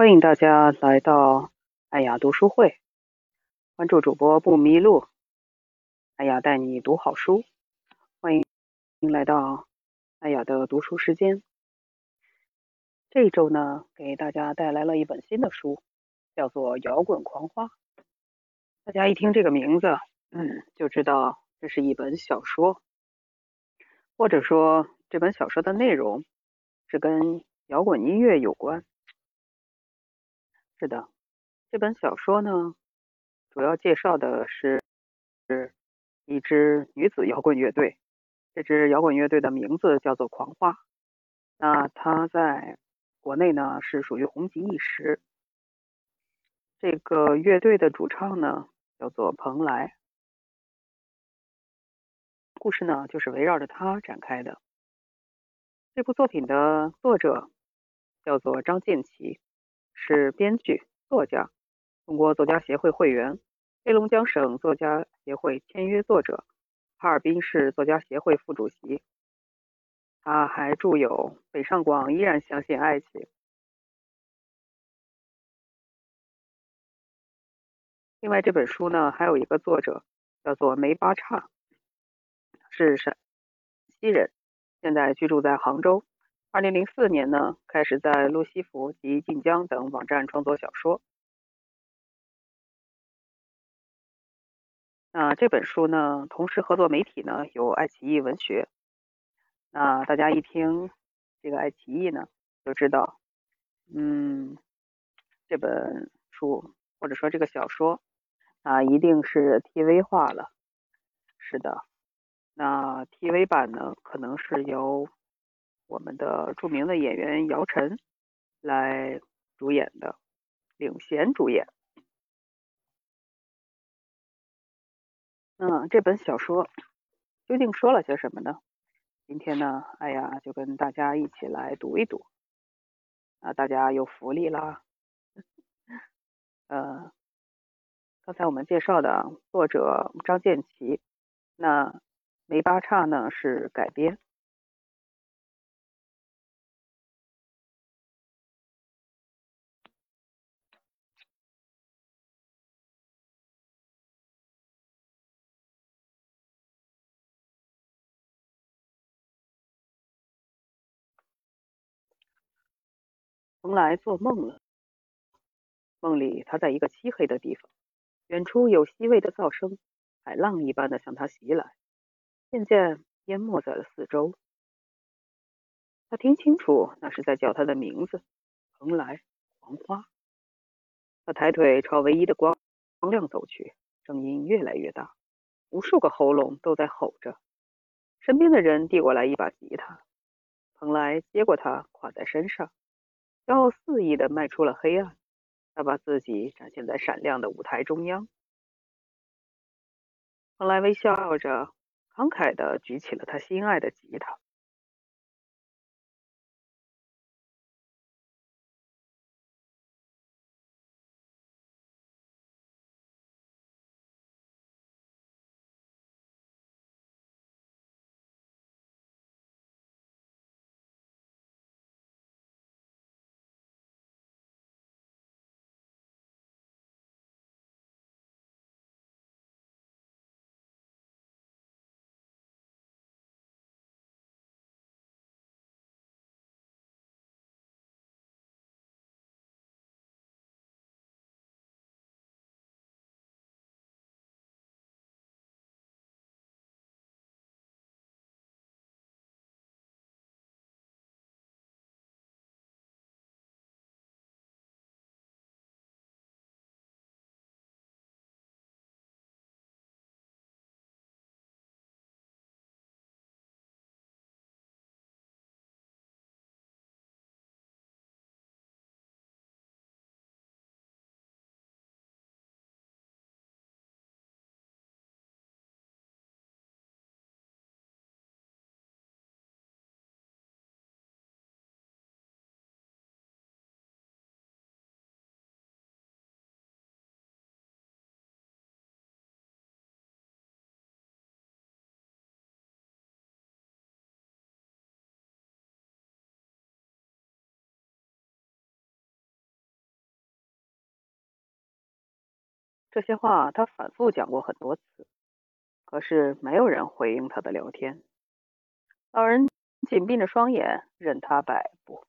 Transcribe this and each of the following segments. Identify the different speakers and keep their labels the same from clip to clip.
Speaker 1: 欢迎大家来到爱雅读书会，关注主播不迷路，爱雅带你读好书。欢迎来到爱雅的读书时间。这一周呢，给大家带来了一本新的书，叫做《摇滚狂花》。大家一听这个名字，嗯，就知道这是一本小说，或者说这本小说的内容是跟摇滚音乐有关。是的，这本小说呢，主要介绍的是是一支女子摇滚乐队。这支摇滚乐队的名字叫做狂花。那它在国内呢是属于红极一时。这个乐队的主唱呢叫做蓬莱。故事呢就是围绕着他展开的。这部作品的作者叫做张建奇。是编剧、作家，中国作家协会会员，黑龙江省作家协会签约作者，哈尔滨市作家协会副主席。他还著有《北上广依然相信爱情》。另外这本书呢，还有一个作者叫做梅巴叉，是陕西人，现在居住在杭州。二零零四年呢，开始在路西弗及晋江等网站创作小说。那这本书呢，同时合作媒体呢有爱奇艺文学。那大家一听这个爱奇艺呢，就知道，嗯，这本书或者说这个小说啊，一定是 TV 化了。是的，那 TV 版呢，可能是由。我们的著名的演员姚晨来主演的，领衔主演。嗯，这本小说究竟说了些什么呢？今天呢，哎呀，就跟大家一起来读一读。啊，大家有福利啦！呃，刚才我们介绍的作者张建奇，那梅八叉呢是改编。蓬莱做梦了，梦里他在一个漆黑的地方，远处有细微的噪声，海浪一般的向他袭来，渐渐淹没在了四周。他听清楚，那是在叫他的名字，蓬莱黄花。他抬腿朝唯一的光光亮走去，声音越来越大，无数个喉咙都在吼着。身边的人递过来一把吉他，蓬莱接过它，挎在身上。骄傲肆意的迈出了黑暗，他把自己展现在闪亮的舞台中央。蓬莱微笑着，慷慨的举起了他心爱的吉他。这些话他反复讲过很多次，可是没有人回应他的聊天。老人紧闭着双眼，任他摆布。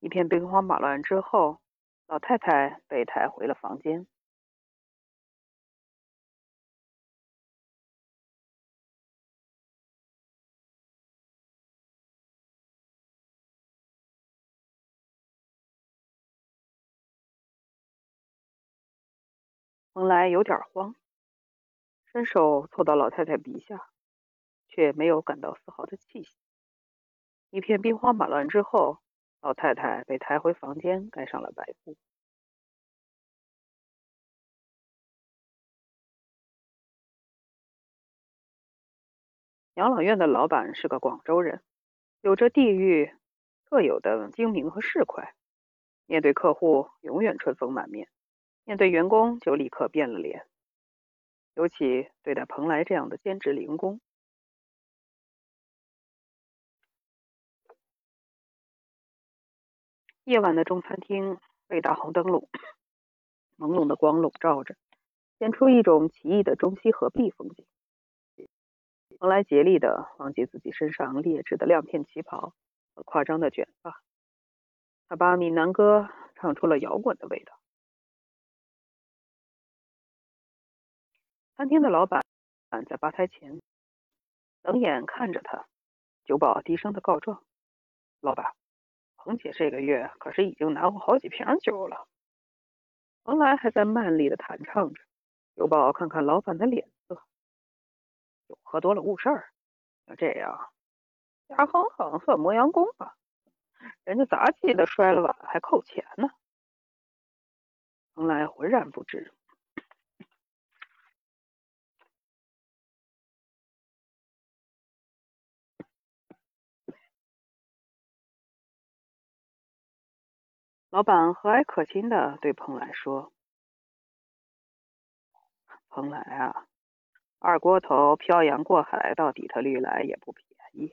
Speaker 1: 一片兵荒马乱之后，老太太被抬回了房间。蓬莱有点慌，伸手凑到老太太鼻下，却没有感到丝毫的气息。一片兵荒马乱之后，老太太被抬回房间，盖上了白布。养老院的老板是个广州人，有着地域特有的精明和市侩，面对客户永远春风满面。面对员工就立刻变了脸，尤其对待蓬莱这样的兼职零工。夜晚的中餐厅被大红灯笼朦胧的光笼罩着，显出一种奇异的中西合璧风景。蓬莱竭力的忘记自己身上劣质的亮片旗袍和夸张的卷发，他把闽南歌唱出了摇滚的味道。餐厅的老板站在吧台前冷眼看着他，酒保低声的告状：“老板，彭姐这个月可是已经拿过好几瓶酒了。”蓬莱还在卖力的弹唱着。酒保看看老板的脸色，酒喝多了误事儿。要这样，牙哼哼算磨洋工吧？人家杂技的摔了碗还扣钱呢。蓬莱浑然不知。老板和蔼可亲的对蓬莱说：“蓬莱啊，二锅头漂洋过海到底特律来也不便宜。”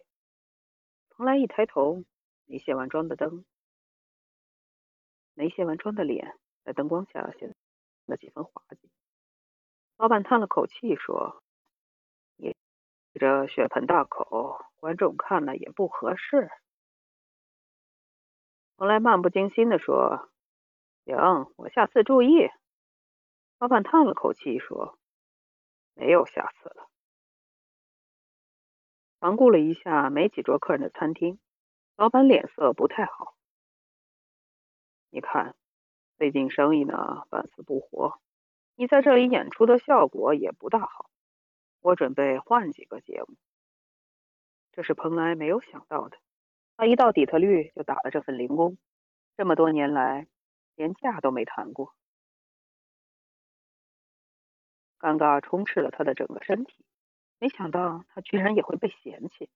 Speaker 1: 蓬莱一抬头，没卸完妆的灯，没卸完妆的脸在灯光下显得几分滑稽。老板叹了口气说：“你这血盆大口，观众看了也不合适。”蓬莱漫不经心地说：“行，我下次注意。”老板叹了口气说：“没有下次了。”环顾了一下没几桌客人的餐厅，老板脸色不太好。你看，最近生意呢半死不活，你在这里演出的效果也不大好。我准备换几个节目。这是蓬莱没有想到的。他一到底特律就打了这份零工，这么多年来连假都没谈过，尴尬充斥了他的整个身体。没想到他居然也会被嫌弃。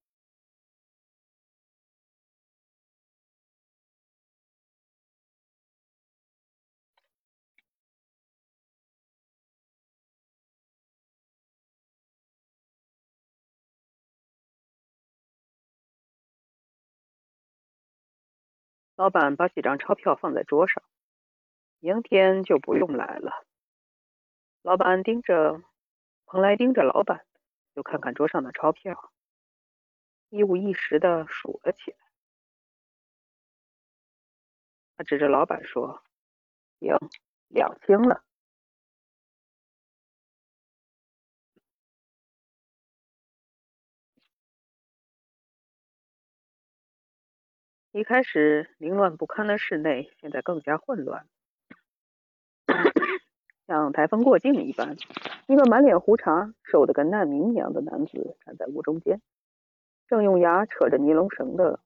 Speaker 1: 老板把几张钞票放在桌上，明天就不用来了。老板盯着蓬莱，盯着老板，又看看桌上的钞票，一五一十的数了起来。他指着老板说：“行，两清了。”一开始凌乱不堪的室内，现在更加混乱，像台风过境一般。一个满脸胡茬、瘦得跟难民一样的男子站在屋中间，正用牙扯着尼龙绳的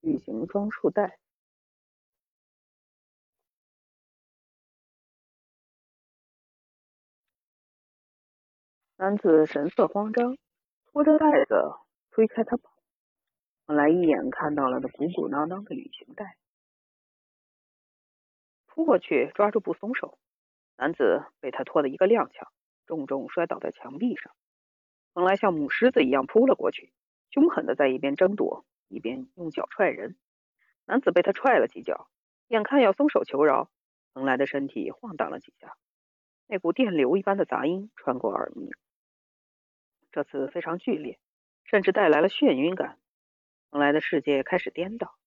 Speaker 1: 旅行装束带。男子神色慌张，拖着袋子推开他跑。本来一眼看到了那鼓鼓囊囊的旅行袋，扑过去抓住不松手，男子被他拖得一个踉跄，重重摔倒在墙壁上。本来像母狮子一样扑了过去，凶狠的在一边争夺，一边用脚踹人。男子被他踹了几脚，眼看要松手求饶，蓬莱的身体晃荡了几下，那股电流一般的杂音穿过耳鸣，这次非常剧烈，甚至带来了眩晕感。蓬莱的世界开始颠倒，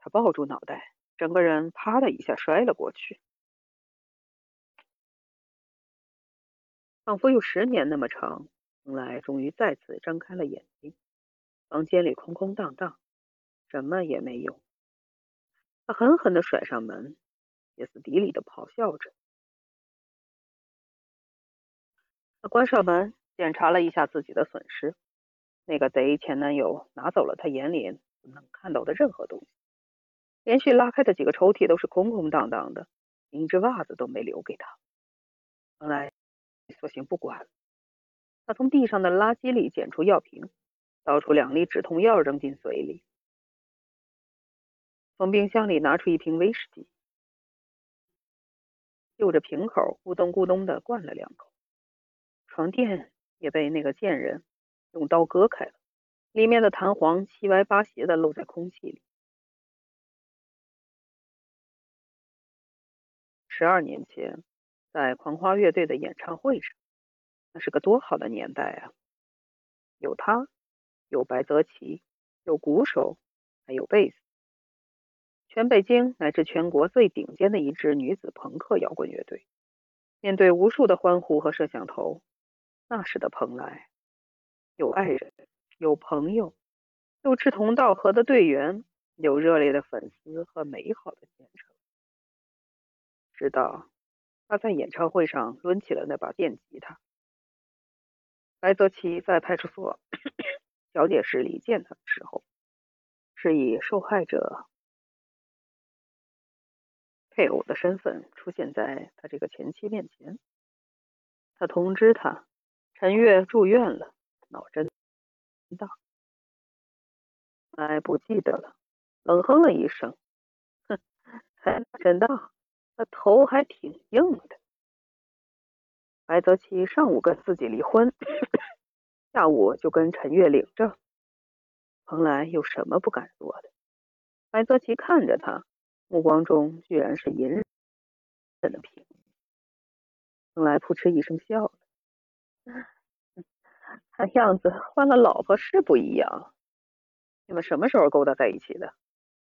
Speaker 1: 他抱住脑袋，整个人啪的一下摔了过去，仿佛有十年那么长。蓬莱终于再次睁开了眼睛，房间里空空荡荡，什么也没有。他狠狠的甩上门。歇斯底里的咆哮着，他关上门，检查了一下自己的损失。那个贼前男友拿走了他眼里能看到的任何东西，连续拉开的几个抽屉都是空空荡荡的，连一只袜子都没留给他。后来，索性不管了。他从地上的垃圾里捡出药瓶，倒出两粒止痛药扔进嘴里，从冰箱里拿出一瓶威士忌。就着瓶口咕咚咕咚的灌了两口，床垫也被那个贱人用刀割开了，里面的弹簧七歪八斜的露在空气里。十二年前，在狂花乐队的演唱会上，那是个多好的年代啊！有他，有白泽奇，有鼓手，还有贝斯。全北京乃至全国最顶尖的一支女子朋克摇滚乐队，面对无数的欢呼和摄像头，那时的蓬莱，有爱人，有朋友，有志同道合的队员，有热烈的粉丝和美好的前程。直到他在演唱会上抡起了那把电吉他，白泽奇在派出所调解室里见他的时候，是以受害者。配偶的身份出现在他这个前妻面前，他通知他陈月住院了，脑震荡。哎，不记得了，冷哼了一声，哼，还脑震荡，那头还挺硬的。白泽奇上午跟自己离婚，下午就跟陈月领证，蓬莱有什么不敢做的？白泽奇看着他。目光中居然是隐忍的平。蓬莱扑哧一声笑了，看样子换了老婆是不一样。你们什么时候勾搭在一起的？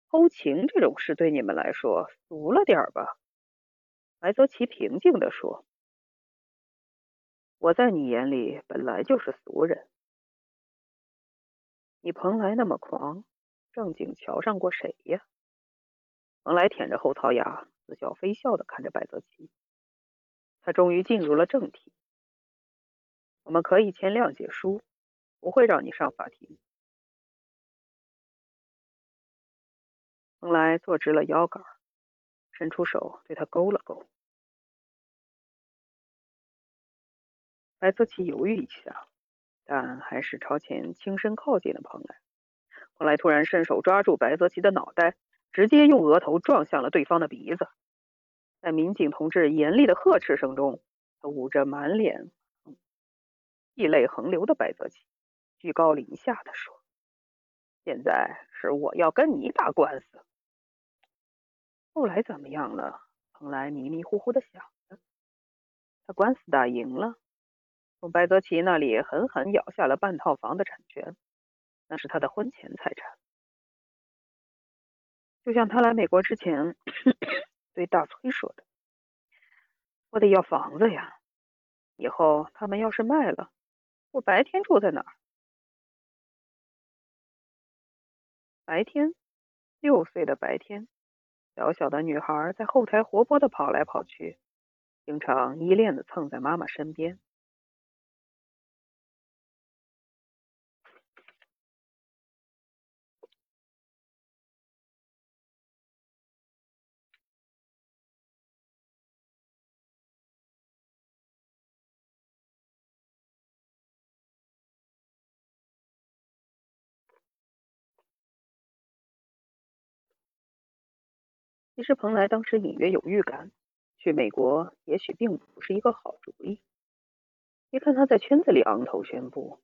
Speaker 1: 偷情这种事对你们来说俗了点吧？白泽奇平静地说：“我在你眼里本来就是俗人。你蓬莱那么狂，正经瞧上过谁呀？”蓬莱舔着后槽牙，似笑非笑的看着白泽奇。他终于进入了正题：“我们可以签谅解书，不会让你上法庭。”蓬莱坐直了腰杆，伸出手对他勾了勾。白泽奇犹豫一下，但还是朝前轻身靠近了蓬莱。蓬莱突然伸手抓住白泽奇的脑袋。直接用额头撞向了对方的鼻子，在民警同志严厉的呵斥声中，他捂着满脸涕泪横流的白泽奇，居高临下的说：“现在是我要跟你打官司。”后来怎么样了？蓬莱迷迷糊糊的想着。他官司打赢了，从白泽奇那里狠狠咬下了半套房的产权，那是他的婚前财产。就像他来美国之前对大崔说的：“我得要房子呀，以后他们要是卖了，我白天住在哪儿？白天，六岁的白天，小小的女孩在后台活泼的跑来跑去，经常依恋的蹭在妈妈身边。”其实蓬莱当时隐约有预感，去美国也许并不是一个好主意。别看他在圈子里昂头宣布，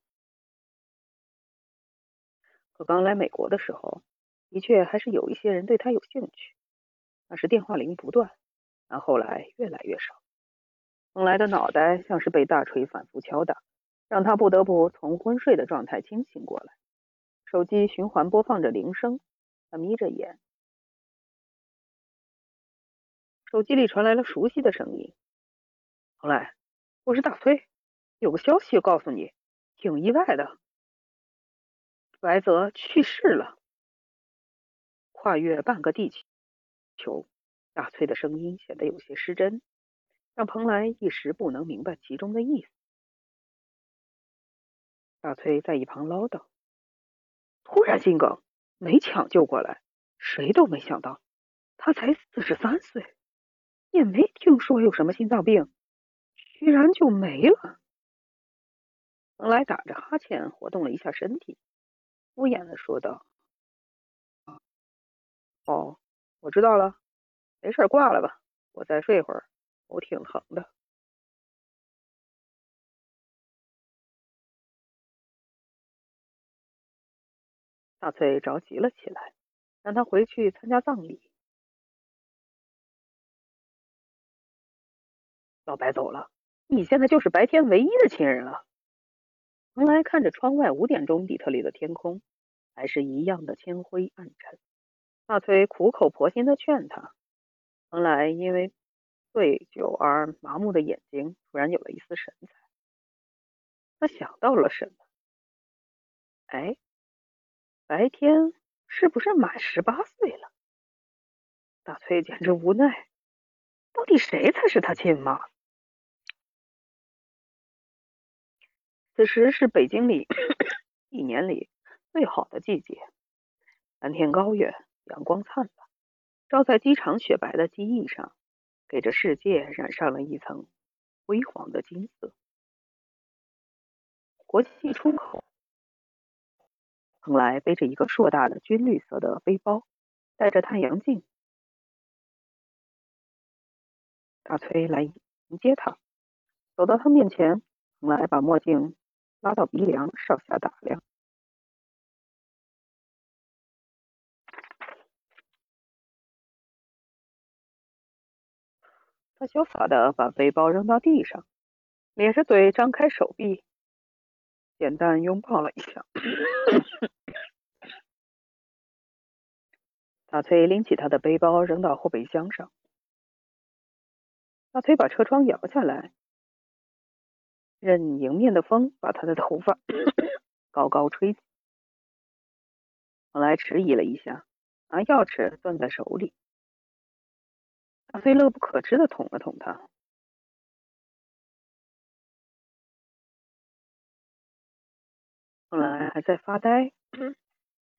Speaker 1: 可刚来美国的时候，的确还是有一些人对他有兴趣。那时电话铃不断，但后来越来越少。蓬莱的脑袋像是被大锤反复敲打，让他不得不从昏睡的状态清醒过来。手机循环播放着铃声，他眯着眼，手机里传来了熟悉的声音：“蓬莱，我是大崔，有个消息要告诉你，挺意外的，白泽去世了。”跨越半个地球。大崔的声音显得有些失真，让蓬莱一时不能明白其中的意思。大崔在一旁唠叨：“突然心梗，没抢救过来，谁都没想到，他才四十三岁，也没听说有什么心脏病，居然就没了。”蓬莱打着哈欠，活动了一下身体，敷衍的说道：“哦，我知道了。”没事，挂了吧，我再睡会儿，我挺疼的。大翠着急了起来，让他回去参加葬礼。老白走了，你现在就是白天唯一的亲人了。蓬莱看着窗外五点钟底特律的天空，还是一样的铅灰暗沉。大崔苦口婆心的劝他。蓬莱因为醉酒而麻木的眼睛突然有了一丝神采，他想到了什么？哎，白天是不是满十八岁了？大崔简直无奈，到底谁才是他亲妈？此时是北京里一年里最好的季节，蓝天高远，阳光灿烂。照在机场雪白的机翼上，给这世界染上了一层辉煌的金色。国际出口，蓬莱背着一个硕大的军绿色的背包，戴着太阳镜。大崔来迎接他，走到他面前，蓬莱把墨镜拉到鼻梁，上下打量。他潇洒的把背包扔到地上，咧着嘴张开手臂，简单拥抱了一下。大崔拎起他的背包扔到后备箱上。大崔把车窗摇下来，任迎面的风把他的头发 高高吹起。后来迟疑了一下，拿钥匙攥在手里。大崔乐不可支的捅了捅他，后来还在发呆。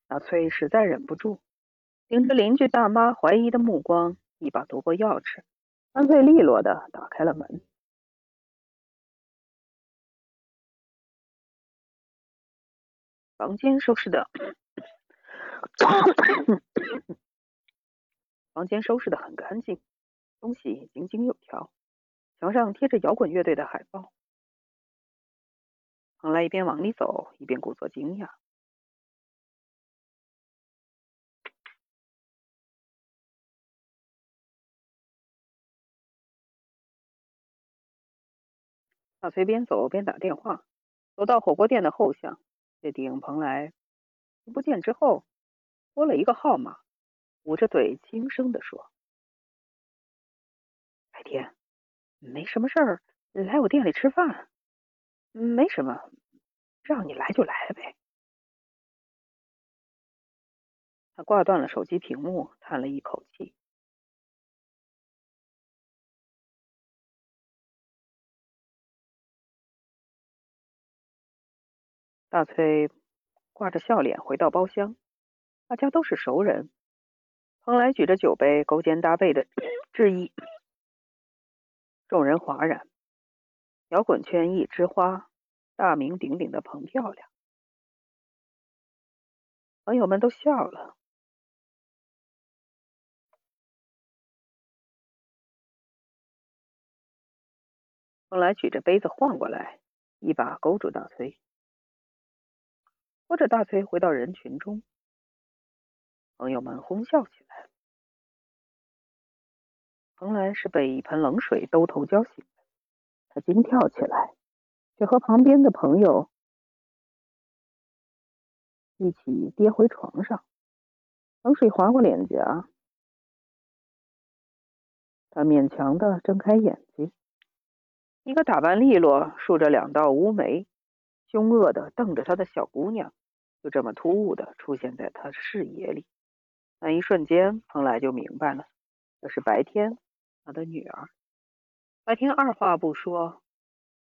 Speaker 1: 大崔实在忍不住，盯着邻居大妈怀疑的目光，一把夺过钥匙，干脆利落的打开了门。房间收拾的，房间收拾的很干净。东西井井有条，墙上贴着摇滚乐队的海报。蓬莱一边往里走，一边故作惊讶。大崔边走边打电话，走到火锅店的后巷，这顶蓬莱不见之后，拨了一个号码，捂着嘴轻声的说。天，没什么事儿，来我店里吃饭。没什么，让你来就来呗。他挂断了手机屏幕，叹了一口气。大崔挂着笑脸回到包厢，大家都是熟人。蓬莱举着酒杯，勾肩搭背的 致意。众人哗然，摇滚圈一枝花，大名鼎鼎的彭漂亮，朋友们都笑了。后来举着杯子晃过来，一把勾住大崔，拖着大崔回到人群中，朋友们哄笑起来。蓬莱是被一盆冷水兜头浇醒的，他惊跳起来，却和旁边的朋友一起跌回床上。冷水划过脸颊，他勉强的睁开眼睛。一个打扮利落、竖着两道乌眉、凶恶的瞪着他的小姑娘，就这么突兀的出现在他视野里。那一瞬间，蓬莱就明白了，这是白天他的女儿。白天二话不说，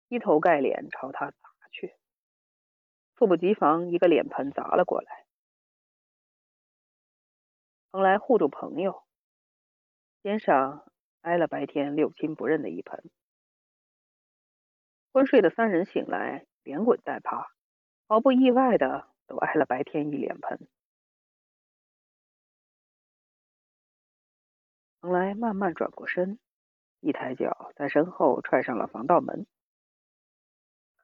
Speaker 1: 劈头盖脸朝他砸去，猝不及防，一个脸盆砸了过来。蓬莱护住朋友，肩上挨了白天六亲不认的一盆。昏睡的三人醒来，连滚带爬，毫不意外的都挨了白天一脸盆。蓬莱慢慢转过身，一抬脚在身后踹上了防盗门，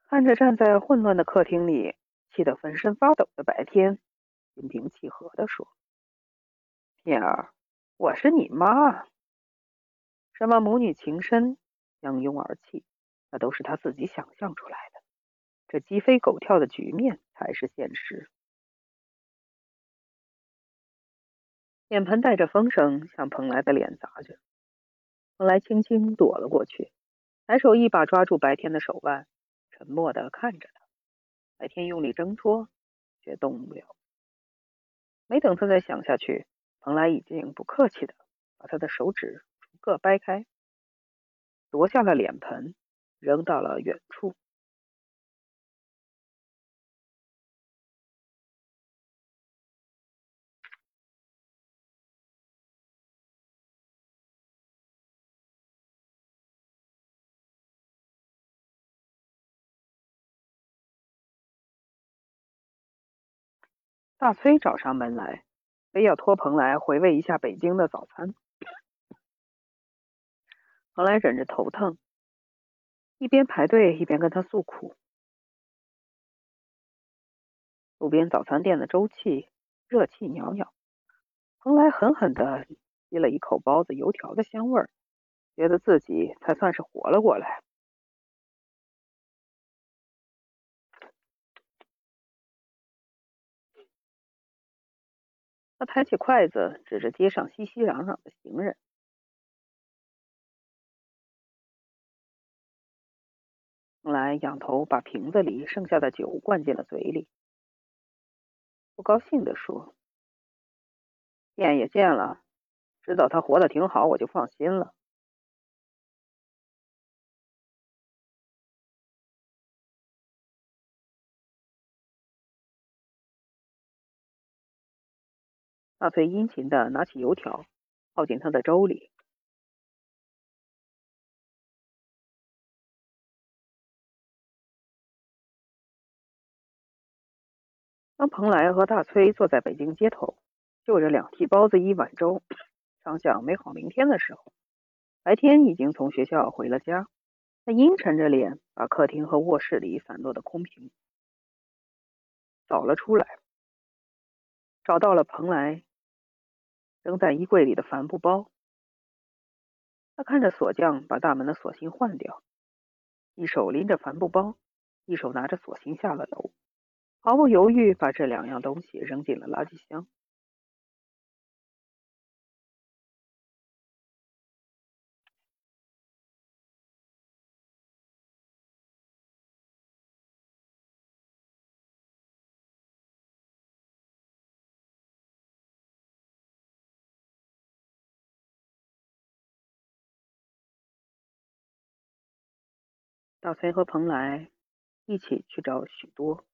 Speaker 1: 看着站在混乱的客厅里气得浑身发抖的白天，心平气和的说：“燕儿，我是你妈。什么母女情深，相拥而泣。”那都是他自己想象出来的，这鸡飞狗跳的局面才是现实。脸盆带着风声向蓬莱的脸砸去，蓬莱轻轻躲了过去，抬手一把抓住白天的手腕，沉默的看着他。白天用力挣脱，却动不了。没等他再想下去，蓬莱已经不客气的把他的手指逐个掰开，夺下了脸盆。扔到了远处。大崔找上门来，非要托蓬来回味一下北京的早餐。蓬莱忍着头疼。一边排队一边跟他诉苦。路边早餐店的粥气热气袅袅，蓬莱狠狠的吸了一口包子油条的香味儿，觉得自己才算是活了过来。他抬起筷子，指着街上熙熙攘攘的行人。来，仰头把瓶子里剩下的酒灌进了嘴里，不高兴地说：“见也见了，知道他活得挺好，我就放心了。”大崔殷勤的拿起油条，泡进他的粥里。当蓬莱和大崔坐在北京街头，就着两屉包子一碗粥，畅想美好明天的时候，白天已经从学校回了家。他阴沉着脸，把客厅和卧室里散落的空瓶找了出来，找到了蓬莱扔在衣柜里的帆布包。他看着锁匠把大门的锁芯换掉，一手拎着帆布包，一手拿着锁芯下了楼。毫不犹豫，把这两样东西扔进了垃圾箱。大崔和蓬莱一起去找许多。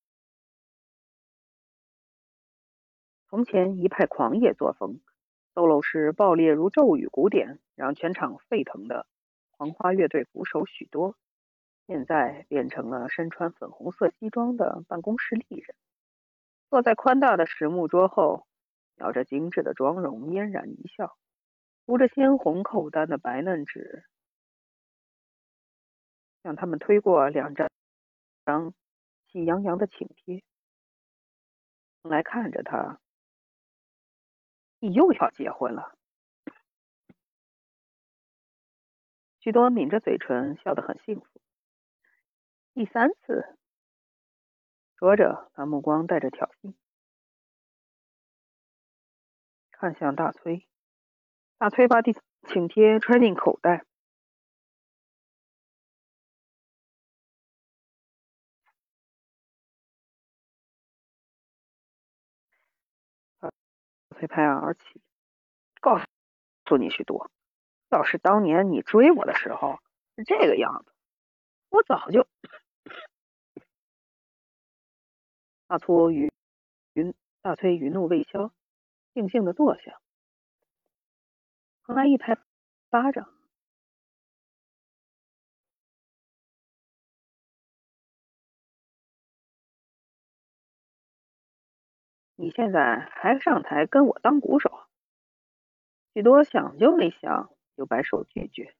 Speaker 1: 从前一派狂野作风，solo 时爆裂如咒语鼓点，让全场沸腾的狂花乐队鼓手许多，现在变成了身穿粉红色西装的办公室丽人，坐在宽大的实木桌后，咬着精致的妆容，嫣然一笑，涂着鲜红扣单的白嫩纸，向他们推过两张张喜洋洋的请帖，来看着他。你又要结婚了？许多抿着嘴唇，笑得很幸福。第三次，说着，他目光带着挑衅，看向大崔。大崔把请请帖揣进口袋。被拍案而起，告诉你许多。要是当年你追我的时候是这个样子，我早就……大粗与云大崔余怒未消，静静的坐下。后来一拍巴掌，你现在还上台跟我当鼓手？许多想就没想，就摆手拒绝。